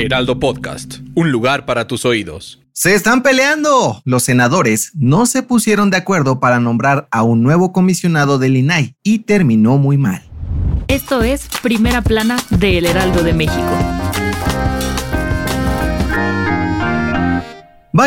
Heraldo Podcast, un lugar para tus oídos. Se están peleando. Los senadores no se pusieron de acuerdo para nombrar a un nuevo comisionado del INAI y terminó muy mal. Esto es Primera Plana de El Heraldo de México.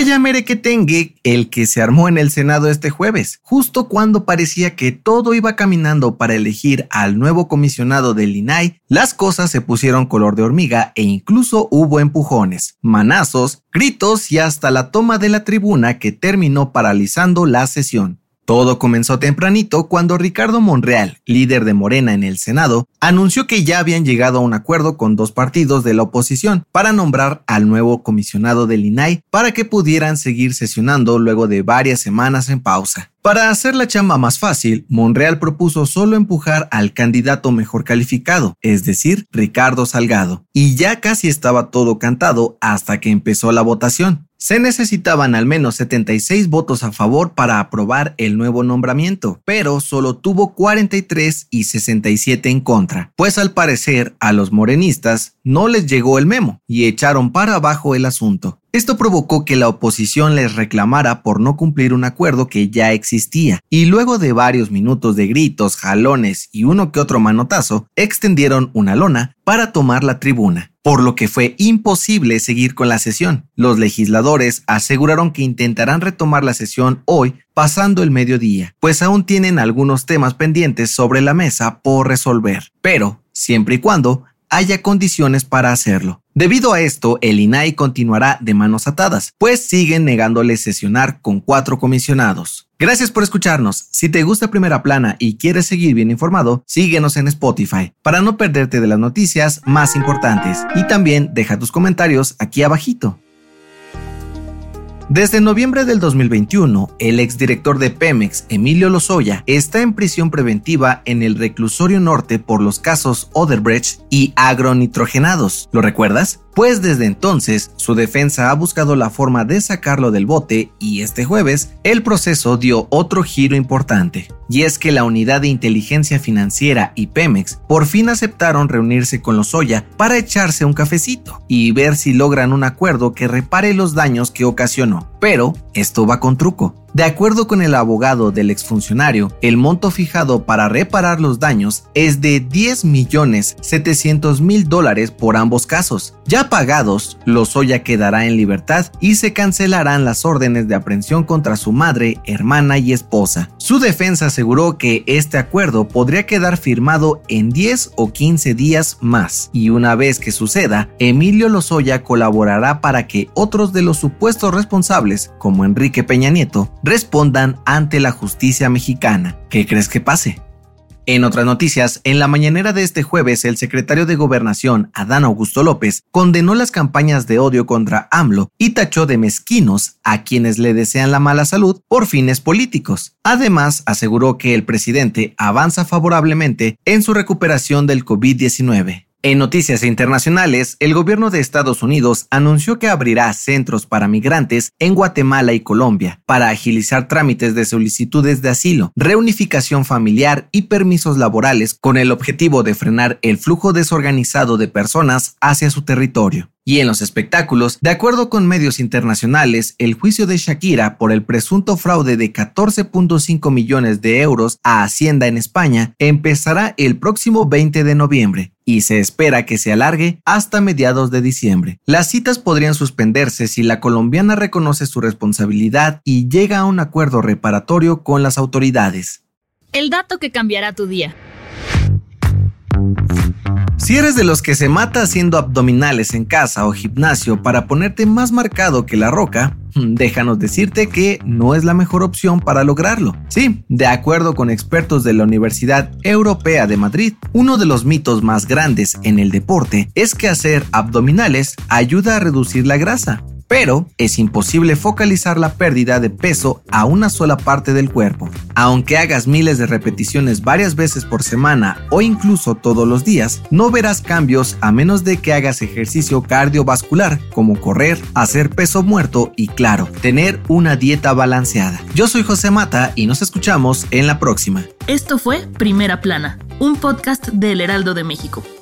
Vaya merequetengue el que se armó en el Senado este jueves, justo cuando parecía que todo iba caminando para elegir al nuevo comisionado del INAI, las cosas se pusieron color de hormiga e incluso hubo empujones, manazos, gritos y hasta la toma de la tribuna que terminó paralizando la sesión. Todo comenzó tempranito cuando Ricardo Monreal, líder de Morena en el Senado, anunció que ya habían llegado a un acuerdo con dos partidos de la oposición para nombrar al nuevo comisionado del INAI para que pudieran seguir sesionando luego de varias semanas en pausa. Para hacer la chamba más fácil, Monreal propuso solo empujar al candidato mejor calificado, es decir, Ricardo Salgado, y ya casi estaba todo cantado hasta que empezó la votación. Se necesitaban al menos 76 votos a favor para aprobar el nuevo nombramiento, pero solo tuvo 43 y 67 en contra, pues al parecer a los morenistas no les llegó el memo y echaron para abajo el asunto. Esto provocó que la oposición les reclamara por no cumplir un acuerdo que ya existía, y luego de varios minutos de gritos, jalones y uno que otro manotazo, extendieron una lona para tomar la tribuna, por lo que fue imposible seguir con la sesión. Los legisladores aseguraron que intentarán retomar la sesión hoy pasando el mediodía, pues aún tienen algunos temas pendientes sobre la mesa por resolver, pero siempre y cuando haya condiciones para hacerlo. Debido a esto, el INAI continuará de manos atadas, pues siguen negándole sesionar con cuatro comisionados. Gracias por escucharnos. Si te gusta Primera Plana y quieres seguir bien informado, síguenos en Spotify para no perderte de las noticias más importantes. Y también deja tus comentarios aquí abajito. Desde noviembre del 2021, el exdirector de Pemex, Emilio Lozoya, está en prisión preventiva en el reclusorio norte por los casos Oderbrecht y agronitrogenados. ¿Lo recuerdas? Pues desde entonces su defensa ha buscado la forma de sacarlo del bote y este jueves el proceso dio otro giro importante. Y es que la unidad de inteligencia financiera y Pemex por fin aceptaron reunirse con Lozoya para echarse un cafecito y ver si logran un acuerdo que repare los daños que ocasionó. Pero esto va con truco. De acuerdo con el abogado del exfuncionario, el monto fijado para reparar los daños es de 10 millones 700 mil dólares por ambos casos. Ya pagados, Lozoya quedará en libertad y se cancelarán las órdenes de aprehensión contra su madre, hermana y esposa. Su defensa aseguró que este acuerdo podría quedar firmado en 10 o 15 días más, y una vez que suceda, Emilio Lozoya colaborará para que otros de los supuestos responsables, como Enrique Peña Nieto, respondan ante la justicia mexicana. ¿Qué crees que pase? En otras noticias, en la mañanera de este jueves, el secretario de Gobernación, Adán Augusto López, condenó las campañas de odio contra AMLO y tachó de mezquinos a quienes le desean la mala salud por fines políticos. Además, aseguró que el presidente avanza favorablemente en su recuperación del COVID-19. En noticias internacionales, el gobierno de Estados Unidos anunció que abrirá centros para migrantes en Guatemala y Colombia para agilizar trámites de solicitudes de asilo, reunificación familiar y permisos laborales con el objetivo de frenar el flujo desorganizado de personas hacia su territorio. Y en los espectáculos, de acuerdo con medios internacionales, el juicio de Shakira por el presunto fraude de 14.5 millones de euros a Hacienda en España empezará el próximo 20 de noviembre y se espera que se alargue hasta mediados de diciembre. Las citas podrían suspenderse si la colombiana reconoce su responsabilidad y llega a un acuerdo reparatorio con las autoridades. El dato que cambiará tu día. Si eres de los que se mata haciendo abdominales en casa o gimnasio para ponerte más marcado que la roca, déjanos decirte que no es la mejor opción para lograrlo. Sí, de acuerdo con expertos de la Universidad Europea de Madrid, uno de los mitos más grandes en el deporte es que hacer abdominales ayuda a reducir la grasa. Pero es imposible focalizar la pérdida de peso a una sola parte del cuerpo. Aunque hagas miles de repeticiones varias veces por semana o incluso todos los días, no verás cambios a menos de que hagas ejercicio cardiovascular, como correr, hacer peso muerto y claro, tener una dieta balanceada. Yo soy José Mata y nos escuchamos en la próxima. Esto fue Primera Plana, un podcast del Heraldo de México.